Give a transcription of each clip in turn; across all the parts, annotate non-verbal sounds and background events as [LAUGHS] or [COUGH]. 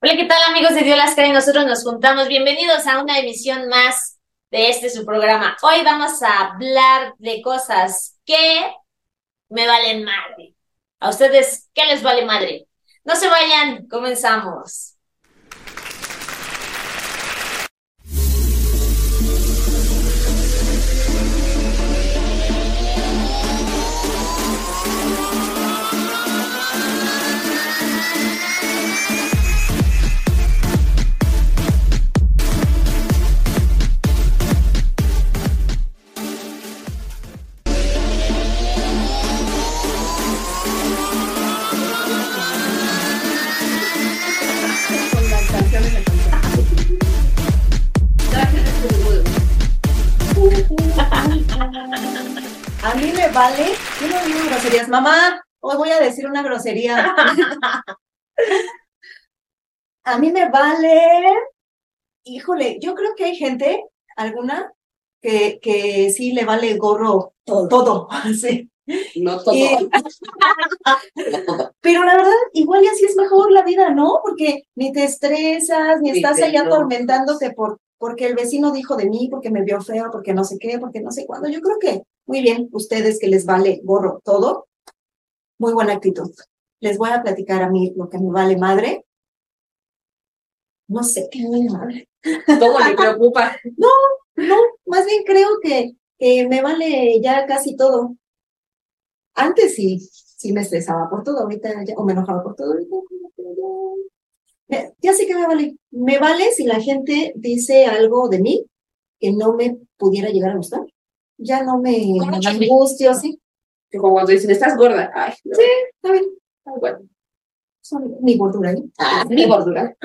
Hola, ¿qué tal amigos de Dios las y Nosotros nos juntamos. Bienvenidos a una emisión más de este su programa. Hoy vamos a hablar de cosas que me valen madre. ¿A ustedes qué les vale madre? No se vayan, comenzamos. Mamá, hoy voy a decir una grosería. [LAUGHS] a mí me vale, híjole, yo creo que hay gente, alguna, que, que sí le vale gorro todo, todo, [LAUGHS] sí. No todo. [LAUGHS] Pero la verdad, igual y así es mejor la vida, ¿no? Porque ni te estresas, ni estás ahí atormentándote por porque el vecino dijo de mí, porque me vio feo, porque no sé qué, porque no sé cuándo. Yo creo que muy bien, ustedes que les vale gorro todo, muy buena actitud. Les voy a platicar a mí lo que me vale madre. No sé qué me vale madre. Todo le preocupa. [LAUGHS] No, no, más bien creo que, que me vale ya casi todo. Antes sí, sí me estresaba por todo, ahorita ya, o me enojaba por todo, ahorita ya sé que me vale. Me vale si la gente dice algo de mí que no me pudiera llegar a gustar. Ya no me angustio, sí. Que como cuando dicen, estás gorda. Ay, Sí, está bien. Bueno, son mi gordura, ¿eh? Ah, mi gordura.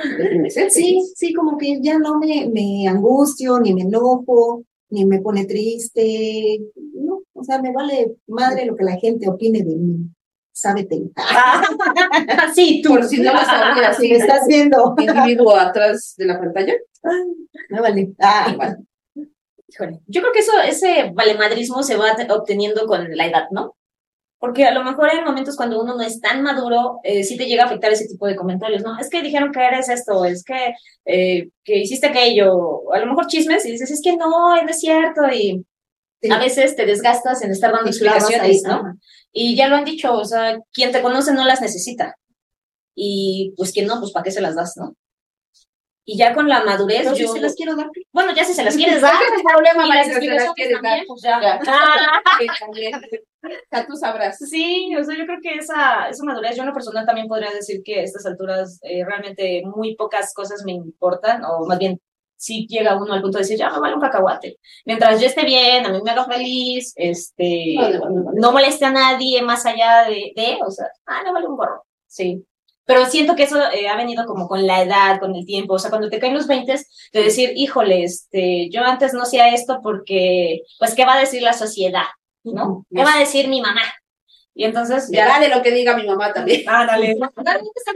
sí, sí, como que ya no me, me angustio, ni me enojo, ni me pone triste. No, o sea, me vale madre lo que la gente opine de mí sábete. sí, tú. Por si no lo sabías. Si me estás viendo. Individuo atrás de la pantalla. No vale. Ah, igual. Híjole. Yo creo que eso, ese valemadrismo se va obteniendo con la edad, ¿no? Porque a lo mejor hay momentos cuando uno no es tan maduro, eh, sí te llega a afectar ese tipo de comentarios, ¿no? Es que dijeron que eres esto, es que, eh, que hiciste aquello, a lo mejor chismes y dices, es que no, no es cierto, y a veces te desgastas en estar dando explicaciones, ¿no? Y ya lo han dicho, o sea, quien te conoce no las necesita. Y pues quien no, pues ¿para qué se las das, no? Y ya con la madurez, yo... se las quiero dar. Bueno, ya si se las quieres dar, no problema, para las quieres dar, pues ya. [LAUGHS] ya. tú sabrás. Sí, o sea, yo creo que esa, esa madurez, yo en lo personal también podría decir que a estas alturas eh, realmente muy pocas cosas me importan, o más bien si llega uno al punto de decir, ya me vale un cacahuate. Mientras yo esté bien, a mí me haga feliz, este, no, moleste a nadie más allá de, de, o sea, ah, no vale un gorro. Sí. Pero siento que eso eh, ha venido como con la edad, con el tiempo. O sea, cuando te caen los 20, de decir, híjole, este, yo antes no hacía esto porque, pues, ¿qué va a decir la sociedad? ¿No? ¿Qué va a decir mi mamá? Y entonces ya. Dale lo que diga mi mamá también. [LAUGHS] Ah, dale. [LAUGHS] No,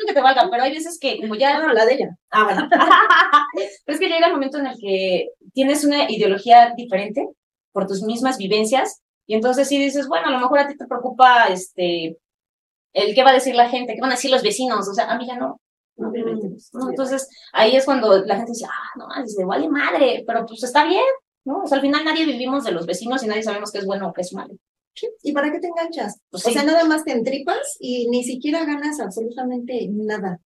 que te valga, pero hay veces que, como ya. No, la de ella. Ah, bueno. [LAUGHS] pero es que llega el momento en el que tienes una ideología diferente por tus mismas vivencias. Y entonces sí dices, bueno, a lo mejor a ti te preocupa este el qué va a decir la gente, qué van a decir los vecinos. O sea, a mí ya no. No, mm, Entonces, ahí es cuando la gente dice, ah, no, dice, vale madre, pero pues está bien, ¿no? O sea, al final nadie vivimos de los vecinos y nadie sabemos qué es bueno o qué es malo. ¿Y para qué te enganchas? Pues o sea, nada más te entripas y ni siquiera ganas absolutamente nada.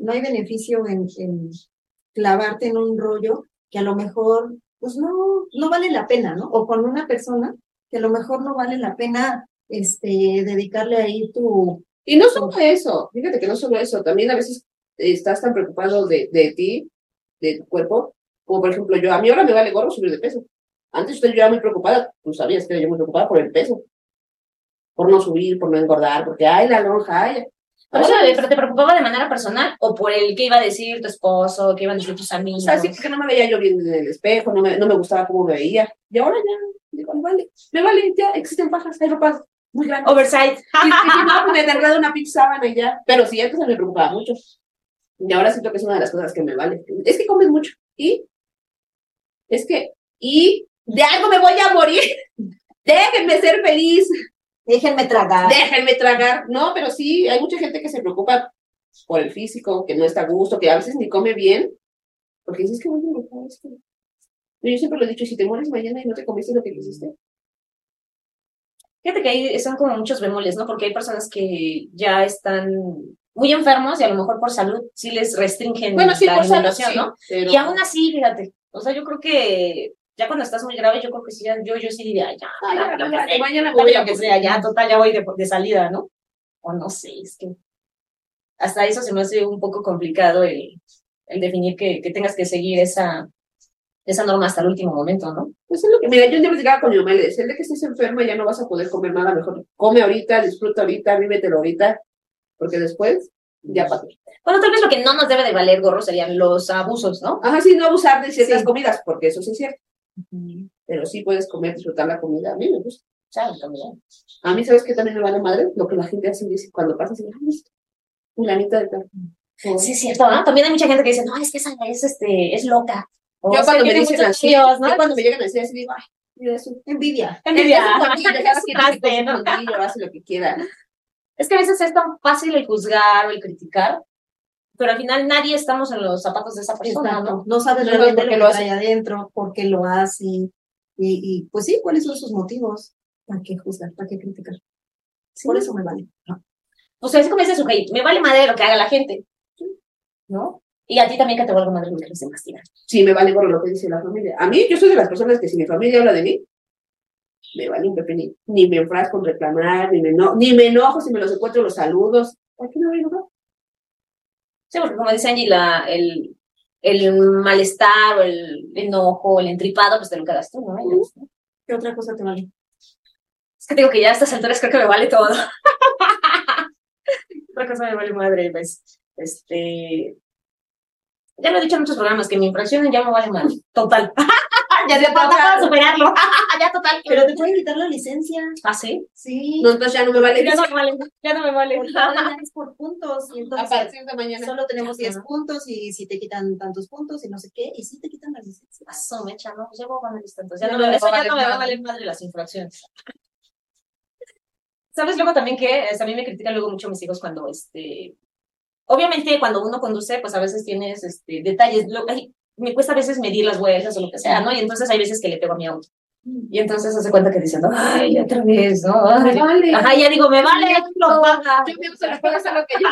No hay beneficio en, clavarte en un rollo que a lo mejor, pues no, no vale la pena, ¿no? O con una persona que a lo mejor no vale la pena este, dedicarle ahí tu... Y no solo eso, fíjate que no solo eso, también a veces estás tan preocupado de, de ti, de tu cuerpo, como por ejemplo yo, a mí ahora me vale gorro subir de peso. Antes usted yo era muy preocupada, tú sabías que yo muy preocupada por el peso, por no subir, por no engordar, porque ay, la lonja, ay. Pero, pero te preocupaba de manera personal o por el que iba a decir tu esposo, qué iban a decir tus amigos. O sea, sí, porque no me veía yo bien en el espejo, no me, no me gustaba cómo me veía. Y ahora ya, digo, vale, me vale, ya existen pajas, hay ropas muy grandes. Oversight. [LAUGHS] Y, no, me enredo una pizza y ya. Pero sí, antes me preocupaba mucho. Y ahora siento que es una de las cosas que me vale. Es que comes mucho. Y es que, y de algo me voy a morir. [LAUGHS] Déjenme ser feliz. Déjenme tragar. Déjenme tragar. No, pero sí, hay mucha gente que se preocupa por el físico, que no está a gusto, que a veces ni come bien, porque dices que bueno, es que... Yo siempre lo he dicho, si te mueres mañana y no te comiste lo que quisiste. Fíjate que ahí son como muchos bemoles, ¿no? Porque hay personas que ya están muy enfermos y a lo mejor por salud sí les restringen Bueno, sí, la por salud, sí, ¿no? pero- Y aún así, fíjate, o sea, yo creo que ya cuando estás muy grave, yo creo que sí, ya- yo, yo sí diría, ya, Ah, ya, ya, mañana- voy que sea, ya, total, ya voy de, de salida, ¿no? O no sé, es que hasta eso se me hace un poco complicado el, el definir que, que tengas que seguir esa, esa norma hasta el último momento, ¿no? Pues es lo que, mira, yo día platicaba con mi mamá y le decía, el de que estés enferma ya no vas a poder comer nada mejor. Come ahorita, disfruta ahorita, vívetelo ahorita, porque después ya pasó. Bueno, tal vez lo que no nos debe de valer gorro serían los abusos, ¿no? Ajá, sí, no abusar de ciertas Sí. comidas, porque eso sí es cierto. Pero sí puedes comer, disfrutar la comida. A mí me gusta. A mí, ¿sabes qué también me vale madre? Lo que la gente hace dice cuando pasa, dice, ay, fulanita de tal. Sí, es cierto, ¿no? También hay mucha gente que dice, no, es que esa es, este, es loca. O Yo es cuando me dicen así, tíos, ¿no? yo cuando me llegan a decir así, digo, ay, mira eso. Envidia. [LAUGHS] Envidia. Es ¿no? hace lo que quiera. Es que a veces es tan fácil el juzgar o el criticar, pero al final nadie estamos en los zapatos de esa persona, Exacto. ¿no? No sabes No realmente por lo qué lo trae adentro, por qué lo hace. Y, y pues sí, ¿cuáles son sus motivos? ¿Para qué juzgar? ¿Para qué criticar? Por eso me vale. Pues así como dice su me vale madre lo que haga la gente, ¿no? Y a ti también que te valga madre lo que los demás digan. Sí, me vale por lo que dice la familia. A mí, yo soy de las personas que si mi familia habla de mí, me vale un pepinito. Ni me enfrasco en reclamar, ni me, eno- ni me enojo si me los encuentro los saludos. ¿Por qué no me enojo? Sí, porque como dice Angie, la, el, el malestar o el enojo, el entripado, pues te lo quedas tú, ¿no? ¿Qué otra cosa te vale? Es que digo que ya a estas alturas creo que me vale todo. [LAUGHS] Otra cosa me vale madre, pues, este... Ya lo he dicho en muchos programas, que mi infracción ya me vale madre. Total. [LAUGHS] ya se para superarlo. [LAUGHS] ya total. Pero te pueden quitar la licencia. ¿Ah, sí? Sí. No, entonces ya no me vale. Ya no me vale. Ya no me vale. Es por puntos. Y A entonces partir de mañana. solo tenemos 10 Ajá. puntos y si te quitan tantos puntos y no sé qué, y si te quitan la licencia. Paso, mecha, no, pues ya voy a esto, entonces Ya no, me- eso ya no me valer va a valer madre las infracciones. [LAUGHS] ¿Sabes luego también que a mí me critican luego mucho mis hijos cuando, este, obviamente cuando uno conduce, pues a veces tienes, este, detalles, lo- ay, me cuesta a veces medir las vueltas o lo que sea, ¿no? Y entonces hay veces que le pego a mi auto. Y entonces hace cuenta que diciendo, ay, otra vez, ¿no? Ay, Me vale. Ajá, ya digo, me vale, lo paga. Yo se lo puedo hacer lo que yo.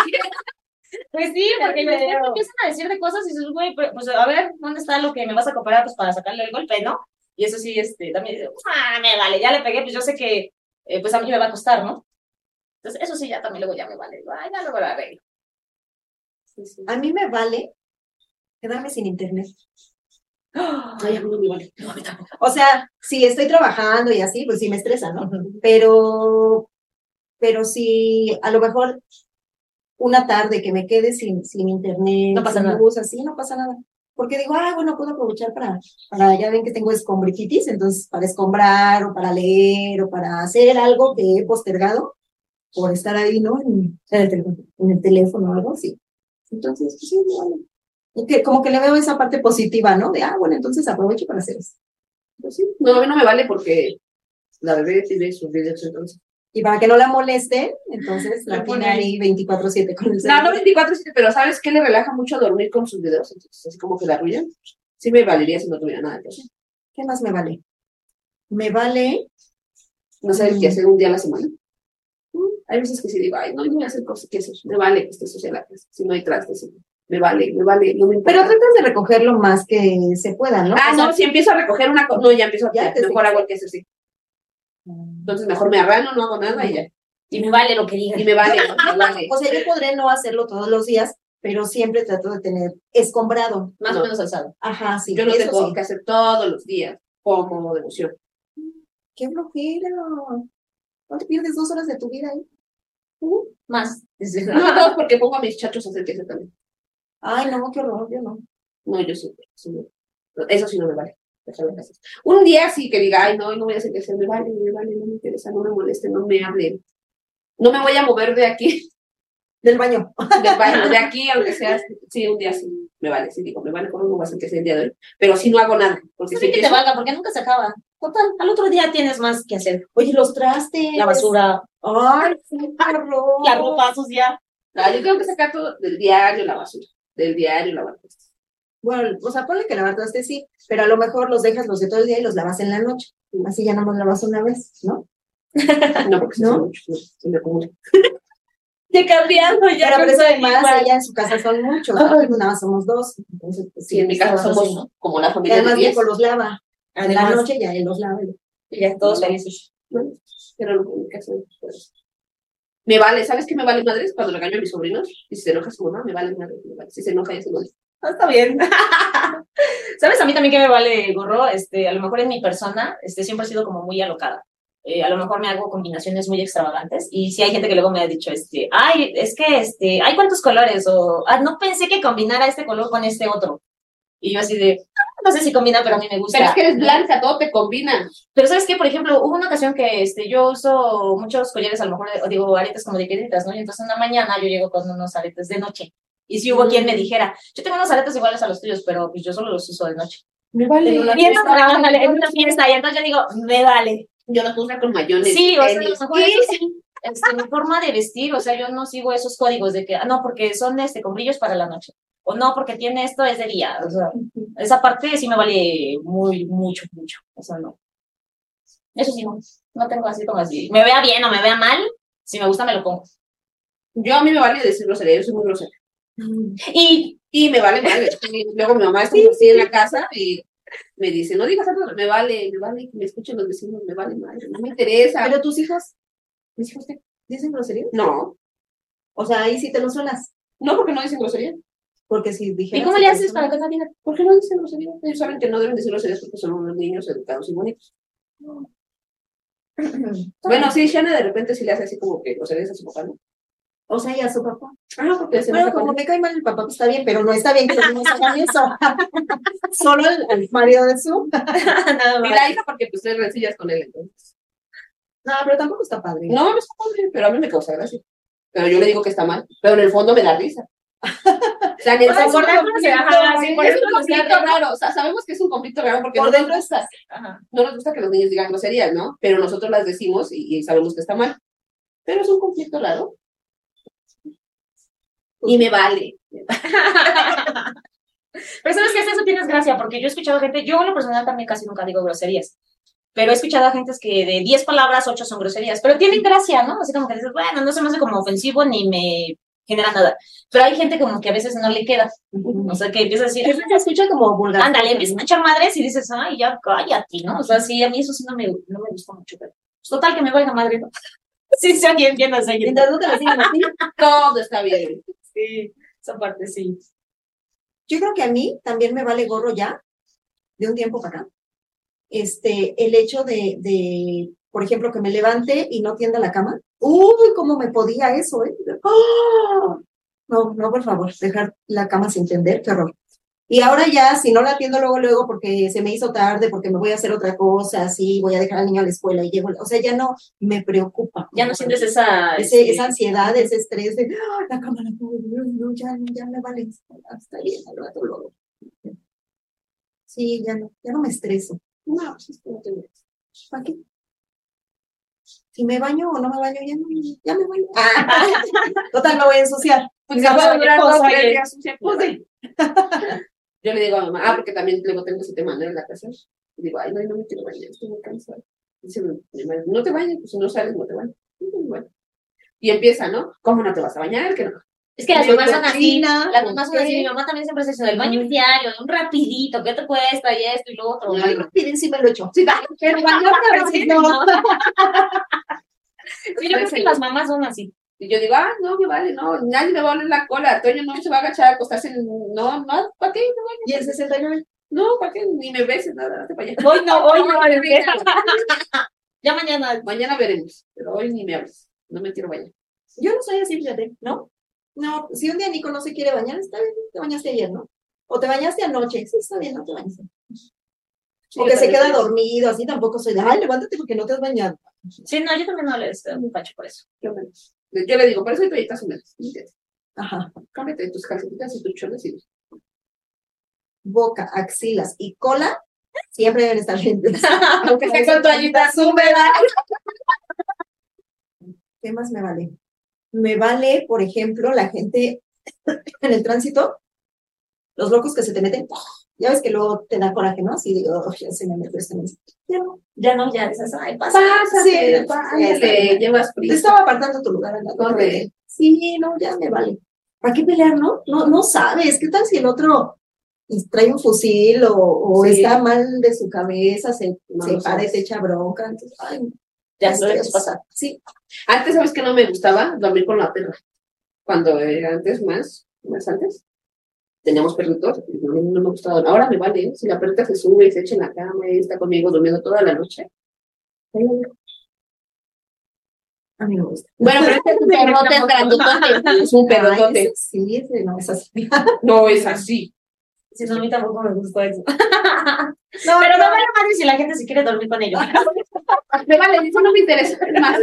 Pues sí, porque te empiezan a decir de cosas y dices, güey, pues a ver, ¿dónde está lo que me vas a cooperar pues para sacarle el golpe, no? Y eso sí, este, también ah, me vale, ya le pegué, pues yo sé que, eh, pues a mí me va a costar, ¿no? Entonces, eso sí, ya también luego ya me vale, ay, ya luego lo arreglo. Sí, sí. A mí me vale quedarme sin internet. Ay, a mí no me vale. No, a mí tampoco. O sea, si estoy trabajando y así, pues sí me estresa, ¿no? Pero, pero si a lo mejor una tarde que me quede sin, sin internet, No pasa sin nada. luz, así, no pasa nada. Porque digo, ah, bueno, puedo aprovechar para, para, ya ven que tengo escombriquitis, entonces para escombrar o para leer o para hacer algo que he postergado por estar ahí, ¿no? En, en el teléfono, en el teléfono o algo así. Entonces, pues sí, me vale. Y que, como que le veo esa parte positiva, ¿no? De, ah, bueno, entonces aprovecho para hacer eso. Pues sí. No, a mí no me vale porque la bebé tiene sus videos entonces. Y para que no la moleste, entonces [LAUGHS] la tiene ahí 24-7 con el No, celular. no 24 7 pero ¿sabes qué le relaja mucho dormir con sus videos? Entonces, así como que la arrullan. Sí me valería si no tuviera nada que hacer. ¿Qué más me vale? Me vale, No saber qué hacer un día a la semana. Mm, Hay veces que sí digo, ay, no, no voy a hacer cosas que hacer. Me vale que esté social la casa. Si no hay trastes, sí. me vale, me vale, no me importa. pero tratas de recoger lo más que se pueda, ¿no? Ah, O sea, no, si empiezo a recoger una cosa, no, ya empiezo a Ya te mejor hago el que hacer, sí. Entonces mejor me arrano, no hago nada y ya. Y me vale lo que digan. Y me vale, me vale. [LAUGHS] O sea, yo podré no hacerlo todos los días, pero siempre trato de tener escombrado. Más No. o menos alzado. Ajá, sí. Yo eso tengo sí. que hacer todos los días como devoción. Qué flojera. ¿No te pierdes dos horas de tu vida ahí? Más. No, [LAUGHS] no, porque pongo a mis chachos a hacer que hacer también. Ay, no, qué horror, yo no. No, yo sí. sí, no. Eso sí no me vale. Un día sí que diga, ay, no, no voy a hacer que hacer, me vale, me vale, no me interesa, no me moleste, no me hable. No me voy a mover de aquí, [LAUGHS] Del baño. del baño, de aquí, aunque sea, sí, un día sí, me vale, sí, digo, me vale, por no voy a hacer que sea el día de hoy, pero si no hago nada, porque si Sí, que te valga, porque nunca se acaba. Total, al otro día tienes más que hacer. Oye, los trastes. La basura, Ay, sí, qué horror. la ropa sucia. No, yo tengo que sacar todo del diario la basura, del diario la basura. Bueno, o sea, ponle que lavar trastes sí, pero a lo mejor los dejas los de todo el día y los lavas en la noche. Así ya no los lavas una vez, ¿no? [LAUGHS] No, porque ¿No? son muchos, no, se me acumulan. Ya cambiando, ya Pero, pero eso con además, igual. allá en su casa son muchos, ¿no? Nada más somos dos. Entonces, pues, Sí, en mi casa somos así, ¿no? como la Y familia de además 10. Nico los lava. En la noche ya él los lava. Y ya todos felices. Bueno, pero no, en mi casa, pues, Me vale, ¿sabes qué me vale madres? Cuando regaño a mis sobrinos y si se enoja su mamá, me vale madre. me vale. Si se enoja, ya se vale. Ah, Está bien. [LAUGHS] ¿Sabes a mí también que me vale gorro? Este, a lo mejor en mi persona, este, siempre he sido como muy alocada. Eh, a lo mejor me hago combinaciones muy extravagantes y si hay gente que luego me ha dicho, este, ay, es que, este, hay cuántos colores o, ah, no pensé que combinara este color con este otro. Y yo así de, "Ah, no sé si combina, pero a mí me gusta. Pero es que eres blanca, todo te combina. Pero sabes que, por ejemplo, hubo una ocasión que este, yo uso muchos collares, a lo mejor, o digo, aretes como de piedritas, ¿no? Y entonces una mañana yo llego con unos aretes de noche. Y si hubo quien me dijera, yo tengo unos aretes iguales a los tuyos, pero pues yo solo los uso de noche. Me vale. En una Y entonces, ándale, en una fiesta, y entonces yo digo, me vale. Yo los uso con mayones. Sí, o sea, a lo tenis. mejor eso sí, este, mi forma de vestir, o sea, yo no sigo esos códigos de que, ah, no, porque son este, con brillos para la noche, o no, porque tiene esto, es de día, o sea, esa parte sí me vale muy, mucho, mucho, o sea, no. Eso sí, no, no tengo así como así, me vea bien o me vea mal, si me gusta me lo pongo. Yo a mí me vale decir grosería, yo soy muy grosera. [LAUGHS] Y, Y me vale. Y luego mi mamá está así en la casa y me dice, no digas algo, me vale, me vale que me escuchen los vecinos, me vale madre, no me interesa. Pero tus hijos ¿Mis hijos qué? dicen grosería. No, O sea, ahí sí te lo suelas. no porque no dicen grosería. Porque si dijeras. ¿y cómo le haces para que no digan? ¿Por qué no dicen grosería? Ellos saben que no deben decir groserías porque son unos niños educados y bonitos. [CLEARS THROAT] Bueno, sí, Shana de repente sí le hace así como que groserías a su papá, ¿no? O sea, y a su papá. Ah, porque se Bueno, con como me cae mal el papá, pues está bien, pero no está bien que los niños hagan [LAUGHS] eso. [LAUGHS] Solo el, el marido de su. [LAUGHS] Nada Y la hija porque pues tres rencillas con él entonces. No, pero tampoco está padre. No, no está padre, pero a mí me causa gracia. Pero yo le digo que está mal, pero en el fondo me da risa. [LAUGHS] O sea, en el por dentro se baja así, por es un nos conflicto raro, o sea, sabemos que es un conflicto raro porque Por no nos dentro gusta, Ajá. no nos gusta que los niños digan groserías, ¿no? Pero nosotros las decimos y, y sabemos que está mal. Pero es un conflicto raro. Y me vale. [LAUGHS] Pero sabes que hasta eso tienes gracia, porque yo he escuchado gente, yo en lo personal también casi nunca digo groserías, pero he escuchado a gente que de 10 palabras, 8 son groserías, pero tienen gracia, ¿no? Así como que dices, bueno, no se me hace como ofensivo ni me genera nada. Pero hay gente como que a veces no le queda, o sea, que empieza a decir, Que se escucha como vulgar. ándale, empiezan a echar madres y dices, ay, ya cállate, ¿no? O sea, sí, a mí eso sí no me, no me gusta mucho, pero pues, total que me valga madre, ¿no? [LAUGHS] Sí, sí, aquí entiendes, ahí Mientras no te lo digan así. Todo está bien. Sí, esa parte sí. Yo creo que a mí también me vale gorro ya, de un tiempo para acá. Este, el hecho de, de, por ejemplo, que me levante y no tienda la cama. Uy, cómo me podía eso, ¿eh? ¡Ah! No, no, por favor, dejar la cama sin tender, qué horror. Y ahora ya, si no la atiendo luego, luego, porque se me hizo tarde, porque me voy a hacer otra cosa, así, voy a dejar al niño a la escuela y llego, o sea, ya no me preocupa. Ya no sientes esa... Ese- este, esa ansiedad, ese estrés de "Ah, la cámara, no, no, ya, ya me vale, está bien, al rato luego. Sí, ya no, ya no me estreso. No, es que no te metes. ¿Para qué? Si me baño o no me baño, ya, no, ya me baño. [LAUGHS] Total, me voy a ensuciar. Pues Ya puede cualquier durar dos, días pues. Yo le digo a mamá, ah, porque también luego tengo ese tema ¿no? en la casa. Y digo, ay, no, no me quiero bañar, estoy muy cansada. Dice no te bañes, pues si no sales, no te bañes. Y empieza, ¿no? ¿Cómo no te vas a bañar? Que no. Es que las mamás son así, las mamás son ¿con así, mi mamá también siempre se dice, el baño diario, un rapidito, ¿qué te cuesta? Y esto y lo otro. Ay, piden si me lo echo. Sí, [LAUGHS] Pero [LAUGHS] no. [LAUGHS] Sí, yo creo que las mamás son así. Y yo digo, ah, no, me vale, no, nadie me va a oler la cola. Toño no se va a agachar a acostarse en. No, no, ¿para qué? No, Y el 69. no, ¿para qué? Ni me beses, nada, date para allá. Hoy no, hoy no, empieza. Ya mañana. Mañana veremos, pero hoy ni me hables. No me quiero bañar. Yo no soy así, fíjate, ¿no? No, si un día Nico no se quiere bañar, está bien, te bañaste ayer, ¿no? O te bañaste anoche, sí, está bien, no te bañaste. Sí, o que se queda dormido, así tampoco soy de, ay, levántate porque no te has bañado. Sí, no, yo también no le estoy muy pacho por eso. Yo menos. Yo le digo, por eso hay toallitas húmedas. Ajá. Cámbiate tus calcetitas y tus cholas y Boca, axilas y cola siempre deben estar limpias. [LAUGHS] aunque sea con toallitas húmedas. ¿Qué más me vale? Me vale, por ejemplo, la gente en el tránsito, los locos que se te meten, ya ves que luego te da coraje, ¿no? Así digo, oh, ya se me metió este no, ya no, ya esas, ay, pasa. Pásate, Sí, pásate, llevas Te prisa. estaba apartando tu lugar en la Corre. Sí, no, ya me vale. ¿Para qué pelear, no? No, no sabes. ¿Qué tal si el otro trae un fusil o, o Sí. está mal de su cabeza, se, No se para y te echa bronca? Entonces, ay, Ya no no dejes pasar. Sí, Antes, ¿sabes que no me gustaba? Dormir con la perra. Cuando antes, más, más antes, teníamos perritos, no, no me gustaba. Ahora me vale, ¿eh? si la perrita se sube y se echa en la cama y está conmigo durmiendo toda la noche. a mí me gusta. Bueno, pero este es un perrote es grandotote. [LAUGHS] Es un Ay, perrote. ese sí, ese no es así. [LAUGHS] No es así. Sí, no, a mí tampoco me gusta eso. [LAUGHS] No, Pero me vale madre si la gente se quiere dormir con ellos. Me vale, eso no me interesa más.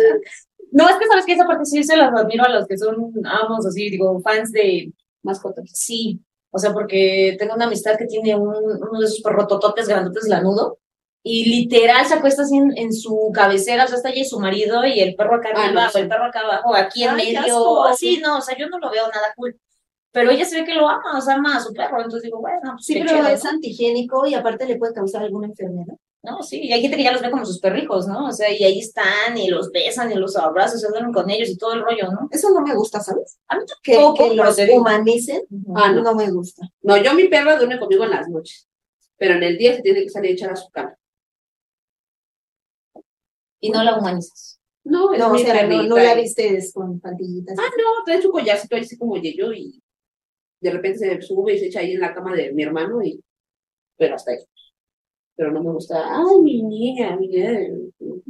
No, es que sabes que esa parte sí se las admiro a los que son amos, así, digo, fans de Mascotas. Sí, o sea, porque tengo una amistad que tiene un, uno de esos perrotototes grandotes lanudo y literal se acuesta así en, en su cabecera, o sea, está ella y su marido y el perro acá Ah, arriba, no, sí. el perro acá abajo, aquí en Ay, medio, así, no, o sea, yo no lo veo nada cool. Pero ella se ve que lo ama, o sea, ama a su perro, entonces digo, bueno, pues Sí, pero chido, es ¿no? antihigiénico y aparte le puede causar alguna enfermedad. No, sí, y hay gente que ya los ve como sus perrijos, ¿no? O sea, y ahí están, y los besan, y los abrazan, se duermen con ellos y todo el rollo, ¿no? Eso no me gusta, ¿sabes? A mí Que, tampoco, que pero los humanicen, Ah, no. no me gusta. No, yo mi perra duerme conmigo en las noches. Pero en el día se tiene que salir a echar a su cama. Y no la humanizas. No, es No, o no, la vistes con pantillitas. Ah, no, trae su collarcito ahí así como yo y de repente se sube y se echa ahí en la cama de mi hermano y pero hasta ahí. Pero no me gusta, ay, mi niña, mi niña.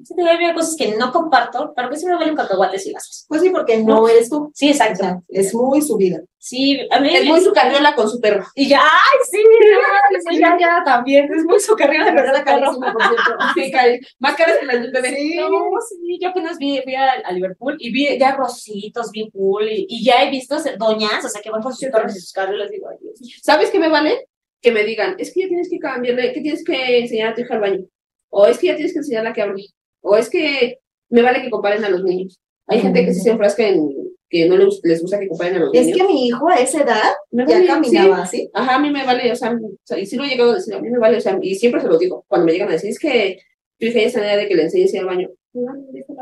Sí, hay cosas que no comparto, pero que sí me vale un cacahuate si las haces. Pues sí, porque no eres tú. Sí, O exacto. sea, es muy su vida. Sí, a mí Es muy su carriola con su perro. Y ya, ay, sí, no, sí, ya, ya, también. Es muy su Pero verdad, era carísimo, por cierto. Sí, cari- más caras que las de un bebé. Sí, no, sí, yo apenas vi, fui a, a Liverpool y vi ya rositos bien cool y, y ya he visto doñas, o sea, que van con sus perros y sus carros y les digo, ay, Dios. ¿Sabes qué me vale? Que me digan, es que ya tienes que cambiarle, que tienes que enseñar a tu hija al baño. O es que ya tienes que enseñarla a que hable. O es que me vale que comparen a los niños. Hay gente que sí se enfrasca en que no les, les gusta que comparen a los Es niños. que mi hijo a esa edad Me ya vale, caminaba sí. así. Ajá, a mí me vale, o sea, y sí lo he llegado a decir, a mí me vale, o sea, y siempre se lo digo, cuando me llegan a decir, es que tu hija ya está en edad de que le enseñes al baño.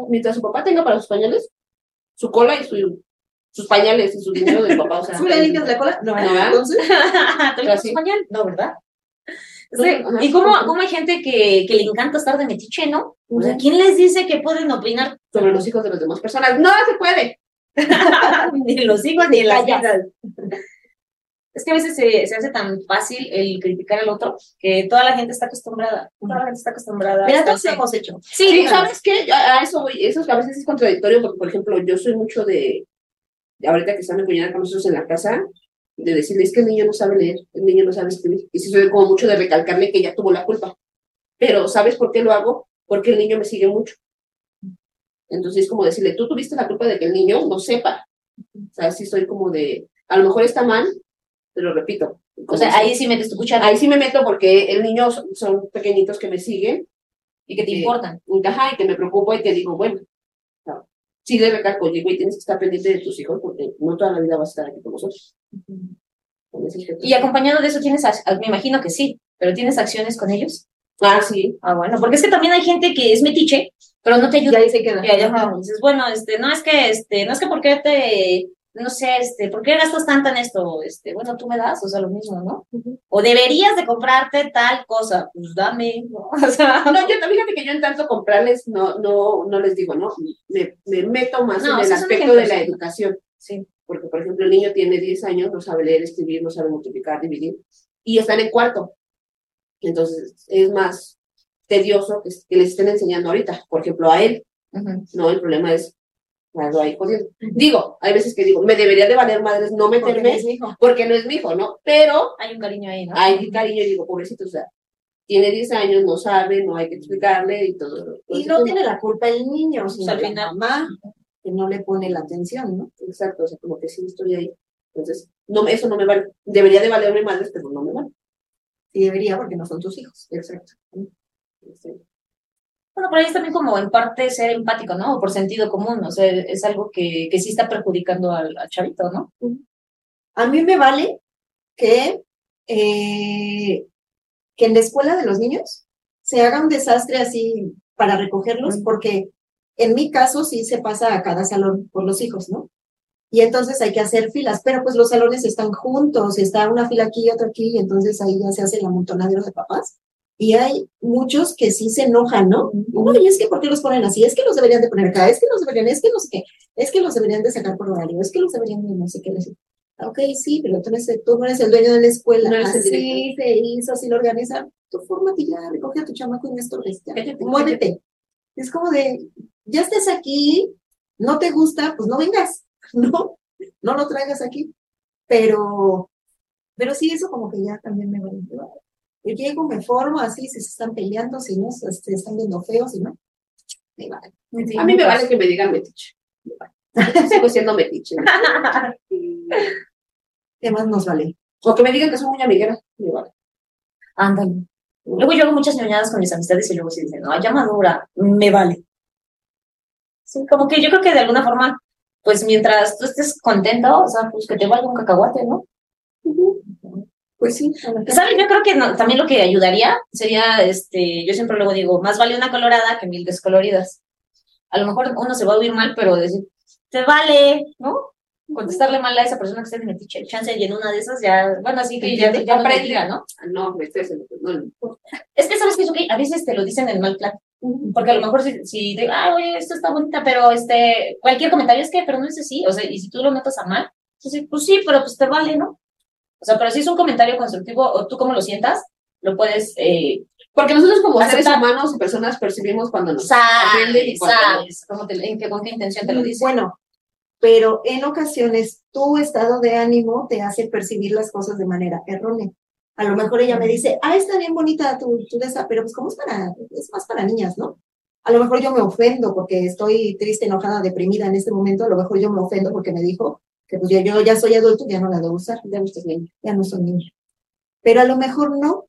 Mientras su papá tenga para sus pañales, su cola y su, sus pañales y su dinero del papá, o sea. ¿Tú le limpias la cola? No, No, ¿verdad? entonces. [LAUGHS] ¿Te lo Así. español? No, ¿verdad? Sí, y cómo, cómo hay gente que, que le encanta estar de metiche, ¿no? O sea. ¿quién les dice que pueden opinar Sobre los hijos de las demás personas. ¡No se puede! [LAUGHS] ni los hijos ni las vidas? Es que a veces se, se hace tan fácil el criticar al otro que toda la gente está acostumbrada. Toda la gente está acostumbrada. Mira, todos lo hemos hecho. Sí, Sí. ¿sabes qué? A, eso voy, eso a veces es contradictorio porque, por ejemplo, yo soy mucho de, de ahorita que está mi cuñada con nosotros en la casa, de decirle, es que el niño no sabe leer, el niño no sabe escribir. Y sí soy como mucho de recalcarle que ella tuvo la culpa. Pero, ¿sabes por qué lo hago? Porque el niño me sigue mucho. Entonces es como decirle, tú tuviste la culpa de que el niño no sepa. O sea, sí soy como de, a lo mejor está mal, pero repito. O sea, ahí sí metes tu cuchara ahí sí me meto porque el niño son, son pequeñitos que me siguen y que te Sí. importan. Ajá, y que me preocupo y que digo, bueno, no, sí le recalco, digo, y tienes que estar pendiente de tus hijos porque no toda la vida vas a estar aquí con nosotros. Y acompañado de eso tienes, ac- me imagino que sí, pero tienes acciones con ellos. Ah, sí. Ah, bueno, porque es que también hay gente que es metiche, pero no te Y ayuda. ahí se queda. Y abajo dices, bueno, este, no es que, este, no es que por qué te, no sé, este, ¿por qué gastas tanto en esto? Este, bueno, tú me das, o sea, lo mismo, ¿no? O deberías de comprarte tal cosa, pues dame, ¿no? [LAUGHS] O sea, No, yo fíjate que yo en tanto comprarles no, no, no les digo, ¿no? Me, me meto más No, en el aspecto de la sí. educación. sí. Porque, por ejemplo, el niño tiene 10 años, no sabe leer, escribir, no sabe multiplicar, dividir, y están en cuarto. Entonces, es más tedioso que, que les estén enseñando ahorita. Por ejemplo, a él. No, el problema es algo ahí jodiendo. Digo, hay veces que digo, me debería de valer madres no Porque meterme es mi hijo. porque no es mi hijo, ¿no? Pero Hay un cariño ahí, ¿no? hay cariño y digo, pobrecito, o sea, tiene 10 años, no sabe, no hay que explicarle y todo. todo Y no tiene la culpa el niño, sino al la final. mamá, que no le pone la atención, ¿no? Exacto, o sea, como que sí estoy ahí. Entonces, no, eso no me vale. Debería de valerme madres, pero no me vale. Sí debería, porque no son tus hijos. Exacto. Sí. Bueno, pero ahí es también como en parte ser empático, ¿no? O por sentido común, o sea, es algo que, que sí está perjudicando al, chavito, ¿no? A mí me vale que, eh, que en la escuela de los niños se haga un desastre así para recogerlos, porque en mi caso sí se pasa a cada salón por los hijos, ¿no? Y entonces hay que hacer filas, pero pues los salones están juntos, está una fila aquí y otra aquí, y entonces ahí ya se hace el amontonadero de papás. Y hay muchos que sí se enojan, ¿no? y es que ¿por qué los ponen así? Es que los deberían de poner acá, es que los deberían, es que no sé qué, es que los deberían de sacar por horario, es que los deberían de no sé qué decir. Ok, sí, pero tú, eres, tú no eres el dueño de la escuela. No así se hizo, así lo organizan. Tú fórmate ya, recoge a tu chamaco y no estorbes. Muévete. Es como de, ya estés aquí, no te gusta, pues no vengas, [LAUGHS] ¿no? No lo traigas aquí. Pero, pero sí, eso como que ya también me va a llego, me formo así, si se están peleando, si no, se, están viendo feos, si no, me vale. a mí me vale que me digan metiche. Sigo siendo metiche. [LAUGHS] ¿Qué más nos vale? O que me digan que soy muy amiguera, me vale. Ándale. Luego yo hago muchas ñoñadas con mis amistades y luego se dicen, no, ya madura, me vale. Sí, como que yo creo que de alguna forma, pues mientras tú estés contento, o sea, pues que te valga un cacahuate, ¿no? Pues sí. ¿Sabes? Yo creo que también lo que ayudaría sería, este, yo siempre luego digo, más vale una colorada que mil descoloridas. A lo mejor uno se va a oír mal, pero decir, te vale, ¿no? Contestarle mal a esa persona que está en metiche, chance y en una de esas ya, bueno, así que ya, ya, aprende, ¿no? Ah, no, me estoy no, Es que sabes que es ok, a veces te lo dicen en mal plan. Porque a lo mejor si, si digo, ah, oye, esto está bonita, pero este, cualquier comentario es que, pero no es así, o sea, y si tú lo notas a mal, pues, pues sí, pero pues te vale, ¿no? O sea, pero si es un comentario constructivo o tú como lo sientas, lo puedes... Eh, porque nosotros como seres humanos y personas percibimos cuando nos sabes, y sabes en qué, con qué intención te lo dice. Bueno, pero en ocasiones tu estado de ánimo te hace percibir las cosas de manera errónea. A lo mejor ella me dice, ah, está bien bonita tu, tu esa, pero pues como es para, es más para niñas, ¿no? A lo mejor yo me ofendo porque estoy triste, enojada, deprimida en este momento, a lo mejor yo me ofendo porque me dijo, que pues yo, yo ya soy adulto, ya no la debo usar, ya no soy niña, ya no soy niña. Pero a lo mejor no,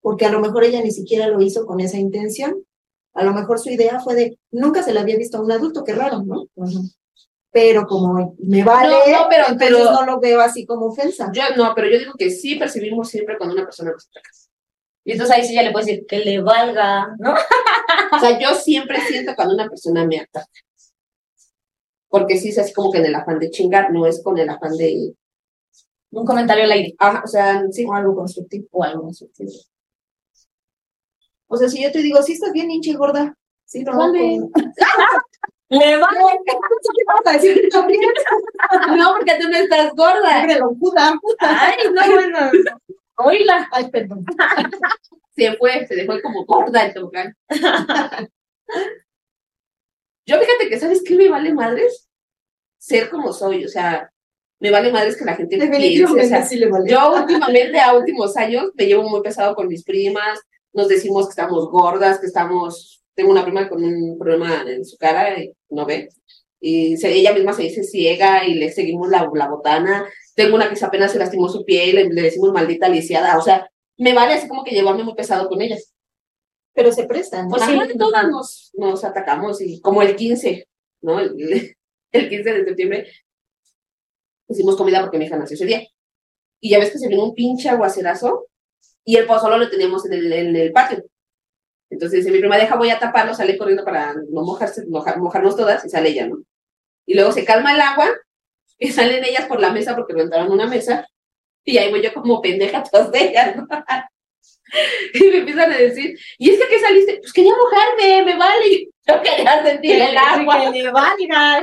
porque a lo mejor ella ni siquiera lo hizo con esa intención. A lo mejor su idea fue de, nunca se la había visto a un adulto, qué raro, ¿no? Pero como me vale, no, pero, entonces no lo veo así como ofensa. Yo no, pero yo digo que sí percibimos siempre cuando una persona nos ataca. Y entonces ahí sí ya le puedes decir que le valga, ¿no? [LAUGHS] o sea, yo siempre siento cuando una persona me ataca porque sí es así como que en el afán de chingar, no es con el afán de... Un comentario al aire. Ajá, o sea, sí. O algo constructivo. O algo constructivo. O sea, si yo te digo, sí estás bien hincha y gorda. Sí, no. Vale. [LAUGHS] Le vale. [LAUGHS] ¿Qué a decir? [LAUGHS] no, porque tú no estás gorda. puta, Ay, no, bueno. Oíla. Ay, perdón. Se fue, se dejó como gorda el tocán. Yo fíjate que, ¿sabes qué me vale madres? Ser como soy, o sea, me vale madres que la gente piense. O sea, Yo últimamente, a últimos años, me llevo muy pesado con mis primas, nos decimos que estamos gordas, que estamos... Tengo una prima con un problema en su cara, y no ve, y ella misma se dice ciega y le seguimos la, la botana. Tengo una que apenas se lastimó su pie y le, le decimos maldita lisiada. O sea, me vale así como que llevarme muy pesado con ellas pero se prestan. Pues sí, todos nos, nos, atacamos y como el 15, ¿no? El, 15 de septiembre hicimos comida porque mi hija nació ese día. Y ya ves que se vino un pinche aguacerazo y el pozolo lo teníamos en el, en el patio. Entonces dice mi prima, deja, voy a taparlo, sale corriendo para no mojarse, mojarnos todas y sale ella, ¿no? Y luego se calma el agua [LAUGHS] y salen ellas por la mesa porque rentaron una mesa y ahí voy yo como pendeja [LAUGHS] todas de ellas, ¿no? [LAUGHS] Y me empiezan a decir, ¿y es que qué saliste? Pues quería mojarme, me vale. Yo quería sentir el agua. Que le valga.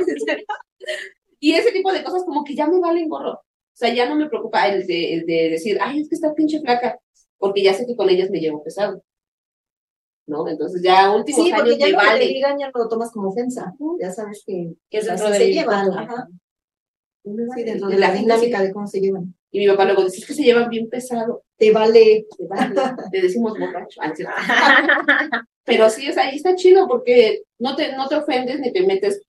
y ese tipo de cosas como que ya me valen gorro. O sea, ya no me preocupa el de, el de decir, ay, es que está pinche flaca, porque ya sé que con ellas me llevo pesado. ¿no? Entonces ya últimos sí, años ya me vale. Te digan, ya no lo tomas como ofensa. Ya sabes que, que es dentro de se llevan. Ajá. Sí, dentro de, la, dinámica de cómo se llevan. Y mi papá luego dice, es que se llevan bien pesado. Te vale. Te vale. [LAUGHS] Te decimos borracho. [LAUGHS] Pero sí, es ahí está chido porque no te, no te ofendes ni te metes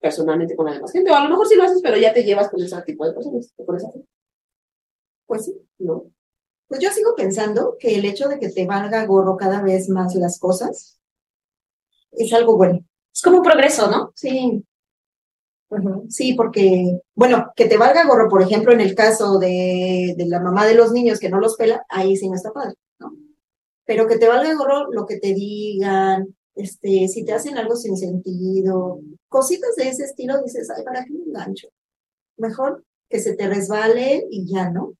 personalmente con la demás gente. O a lo mejor sí lo haces, pero ya te llevas con ese tipo de personas. Pues sí, no. Pues yo sigo pensando que el hecho de que te valga gorro cada vez más las cosas es algo bueno. Es como un progreso, ¿no? Sí. Sí, porque, bueno, que te valga gorro, por ejemplo, en el caso de, de la mamá de los niños que no los pela, ahí sí no está padre, ¿no? Pero que te valga gorro lo que te digan, este, si te hacen algo sin sentido, cositas de ese estilo, dices, ay, ¿para qué me engancho? Mejor que se te resbale y ya, ¿no?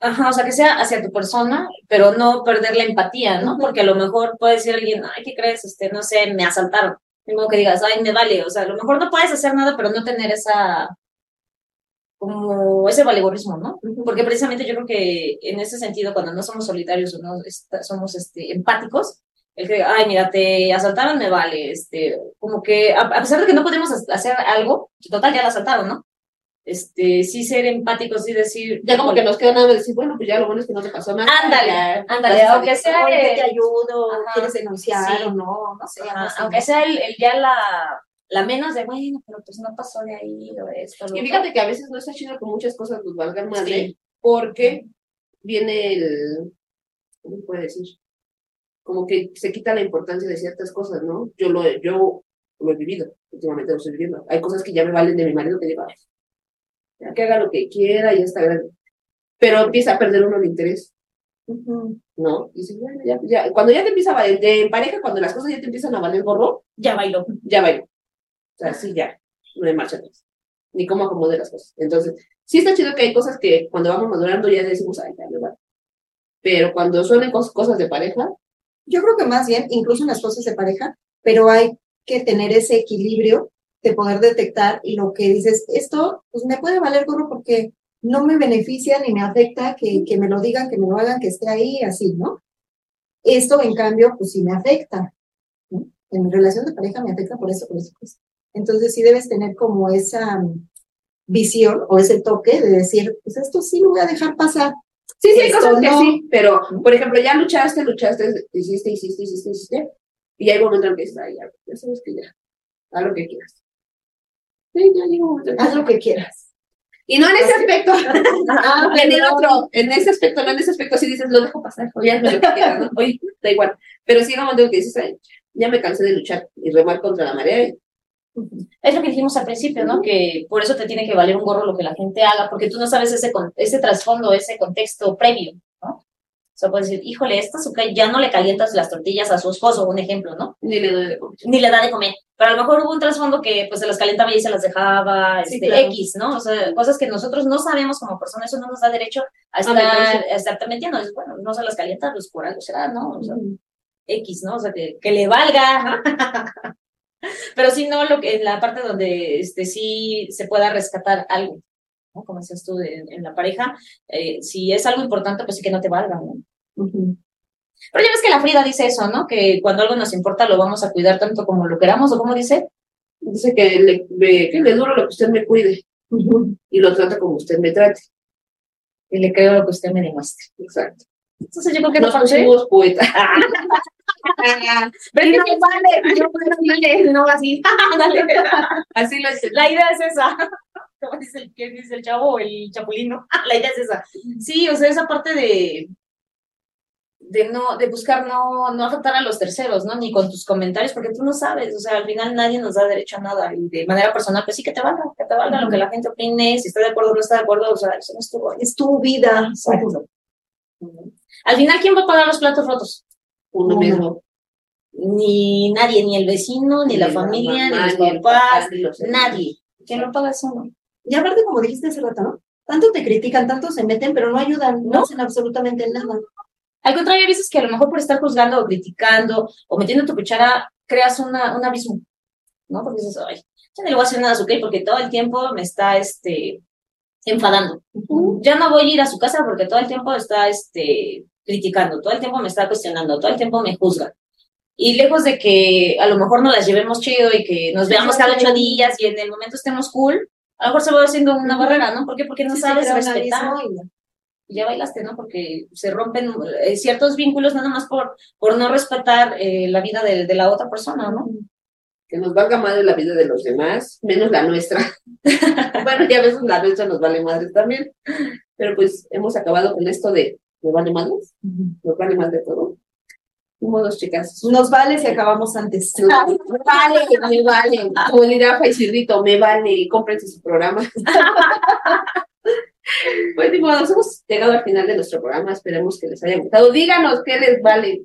Ajá, o sea, que sea hacia tu persona, pero no perder la empatía, ¿no? Porque a lo mejor puede decir alguien, ay, ¿qué crees? Este, no sé, me asaltaron. Modo que digas, ay, me vale. O sea, a lo mejor no puedes hacer nada, pero no tener esa, como ese valegorismo, ¿no? Porque precisamente yo creo que en ese sentido, cuando no somos solitarios o no somos este, empáticos, el que, ay, mira, te asaltaron, me vale. Este, como que, a, pesar de que no podemos hacer algo, total, ya la asaltaron, ¿no? Este, sí ser empáticos y decir. Ya como que nos queda nada de decir, bueno, pues ya lo bueno es que no te pasó nada. Ándale, ándale, aunque sea. que te ayudo, quieres denunciar o no, no sé. aunque sea el, el, ya la, la menos de, bueno, pero pues no pasó de ahí o esto. y fíjate que a veces no está chido que muchas cosas nos valgan madre, porque viene el. ¿Cómo se puede decir? Como que se quita la importancia de ciertas cosas, ¿no? Yo lo, yo lo he vivido, últimamente lo estoy viviendo. Hay cosas que ya me valen de mi marido que digo, que haga lo que quiera, y está grande. Pero empieza a perder uno el interés. ¿No? Y bueno, ya, ya, cuando ya te empieza a valer, de pareja, cuando las cosas ya te empiezan a valer gorro, ya bailó. Ya bailó. O sea, sí, ya, no hay marcha atrás. Ni cómo acomode las cosas. Entonces, sí está chido que hay cosas que cuando vamos madurando ya decimos, ay, ya va. Pero cuando suelen cosas de pareja. Yo creo que más bien, incluso en las cosas de pareja, pero hay que tener ese equilibrio de poder detectar y lo que dices, esto pues me puede valer gorro porque no me beneficia ni me afecta que, que me lo digan, que me lo hagan, que esté ahí, así, ¿no? Esto, en cambio, pues sí me afecta. En mi relación de pareja me afecta por eso, por eso, pues. Entonces sí debes tener como esa mm, visión o ese toque de decir, pues esto sí lo voy a dejar pasar. Sí, sí, hay cosas que sí, pero, por ejemplo, ya luchaste, luchaste, hiciste, hiciste, hiciste, hiciste, y hay momentos en que dices, ya, ya sabes que ya, haz lo que quieras. Sí, ya digo, haz lo que quieras. Y no en ese aspecto, [LAUGHS] ah, [LAUGHS] en el otro, en ese aspecto, no en ese aspecto, si dices, lo dejo pasar, oye, lo que quieras, ¿no? Oye, da igual. Pero sí, como tengo que dices, ya me cansé de luchar y remar contra la marea. Es lo que dijimos al principio, ¿no? Que por eso te tiene que valer un gorro lo que la gente haga, porque tú no sabes ese, ese trasfondo, ese contexto previo, ¿no? O sea, puedes decir, híjole, esta azúcar ya no le calientas las tortillas a su esposo, un ejemplo, ¿no? Ni le doy de comer. Ni le da de comer. Pero a lo mejor hubo un trasfondo que pues se las calentaba y se las dejaba, este, X, ¿no? O sea, cosas que nosotros no sabemos como personas, eso no nos da derecho a estar, a estar metiendo. Bueno, no se las calienta, pues por algo será, ¿no? O sea, X, ¿no? O sea, que, que le valga. [LAUGHS] Pero sí, no, lo que, en la parte donde este, sí se pueda rescatar algo, ¿no? Como decías tú en, la pareja, eh, si es algo importante, pues sí que no te valga, ¿no? Pero ya ves que la Frida dice eso, ¿no? Que cuando algo nos importa lo vamos a cuidar tanto como lo queramos, ¿o cómo dice? Dice que le, que le duro lo que usted me cuide y lo trata como usted me trate. Y le creo lo que usted me demuestre. Exacto. Entonces yo creo que nos pusimos poeta. Pero no, vale, no, vale, no, así, dale. Así lo. La idea es esa. ¿Cómo [LAUGHS] dice el, ¿qué dice el chavo el chapulino? [LAUGHS] La idea es esa. Sí, o sea, esa parte de de no, de buscar no, no afectar a los terceros, ¿no? Ni con tus comentarios, porque tú no sabes, o sea, al final nadie nos da derecho a nada, y de manera personal, pues sí que te valga, que te valga lo que la gente opine, si está de acuerdo o no está de acuerdo, o sea, eso no es tu, es tu vida. Al final, ¿quién va a pagar los platos rotos? Uno mismo. Ni nadie, ni el vecino, ni, la familia, ni los papás, nadie. ¿Quién lo paga eso? No? Y aparte, como dijiste hace rato, ¿no? Tanto te critican, tanto se meten, pero no ayudan, no, no hacen absolutamente nada. Al contrario, veces que a lo mejor por estar juzgando o criticando o metiendo tu cuchara, creas una, un abismo, ¿no? Porque dices, ay, ya no le voy a hacer nada a su porque todo el tiempo me está, este, enfadando. Ya no voy a ir a su casa porque todo el tiempo está, este, criticando, todo el tiempo me está cuestionando, todo el tiempo me juzga. Y lejos de que a lo mejor nos las llevemos chido y que nos veamos cada ocho días y en el momento estemos cool, a lo mejor se va haciendo una barrera, ¿no? ¿Por qué? Porque no sabes respetar ya bailaste, ¿no? Porque se rompen eh, ciertos vínculos nada más por, por no respetar eh, la vida de, de, la otra persona, ¿no? Que nos valga madre la vida de los demás, menos la nuestra. [LAUGHS] bueno, ya a veces la nuestra nos vale madre también, pero pues hemos acabado con esto de ¿me vale madres? ¿Nos vale más de todo? Modos, chicas. Nos vale si acabamos antes. [LAUGHS] Me vale, me vale. Como dirá Faisirrito, me vale. Cómprense su programa. [LAUGHS] Pues ni modo, hemos llegado al final de nuestro programa. Esperemos que les haya gustado. Díganos qué les vale.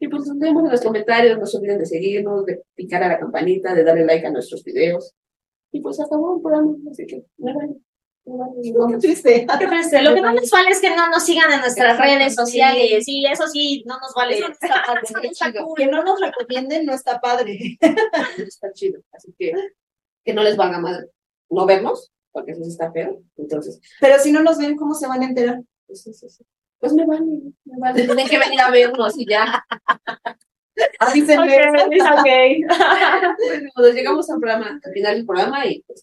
Y pues nos vemos en los comentarios. No se olviden de seguirnos, de picar a la campanita, de darle like a nuestros videos. Y pues acabó el programa. Así que me vale. Qué triste. Qué triste. Lo que no nos vale es que no nos sigan en nuestras redes sociales. Sí, eso sí, no nos vale. Eso no está padre. Eso no está cool. Que no nos recomienden no está padre. [LAUGHS] Está chido. Así que que no les valga madre. No vernos, porque eso sí está feo. Entonces, Pero si no nos ven, ¿cómo se van a enterar? pues, sí, sí, sí. Pues me vale, me vale. [LAUGHS] Tienen que venir a vernos y ya. [LAUGHS] Avísenme. Ok, Pues, ni modo, llegamos al programa, al final del programa y pues,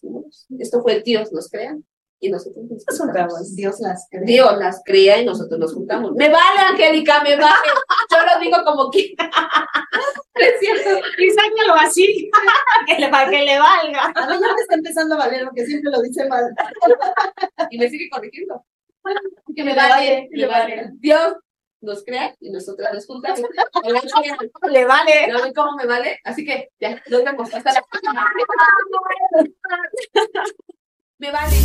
esto fue Dios nos crean y nosotros nos juntamos. Dios las cree. Dios las crea y nosotros nos juntamos. Me vale, Angélica, me vale. Yo lo digo como que. [LAUGHS] es cierto. Y sácalo así, [LAUGHS] que le, para que le valga. A mí ya me está empezando a valer porque siempre lo dice mal. [LAUGHS] Y me sigue corrigiendo. Que me Me vale, vale, me vale. vale. Dios nos crea y nosotras nos juntamos. Le vale. ¿No ven cómo me vale? Así que ya, nos vemos. Hasta la próxima. Me vale.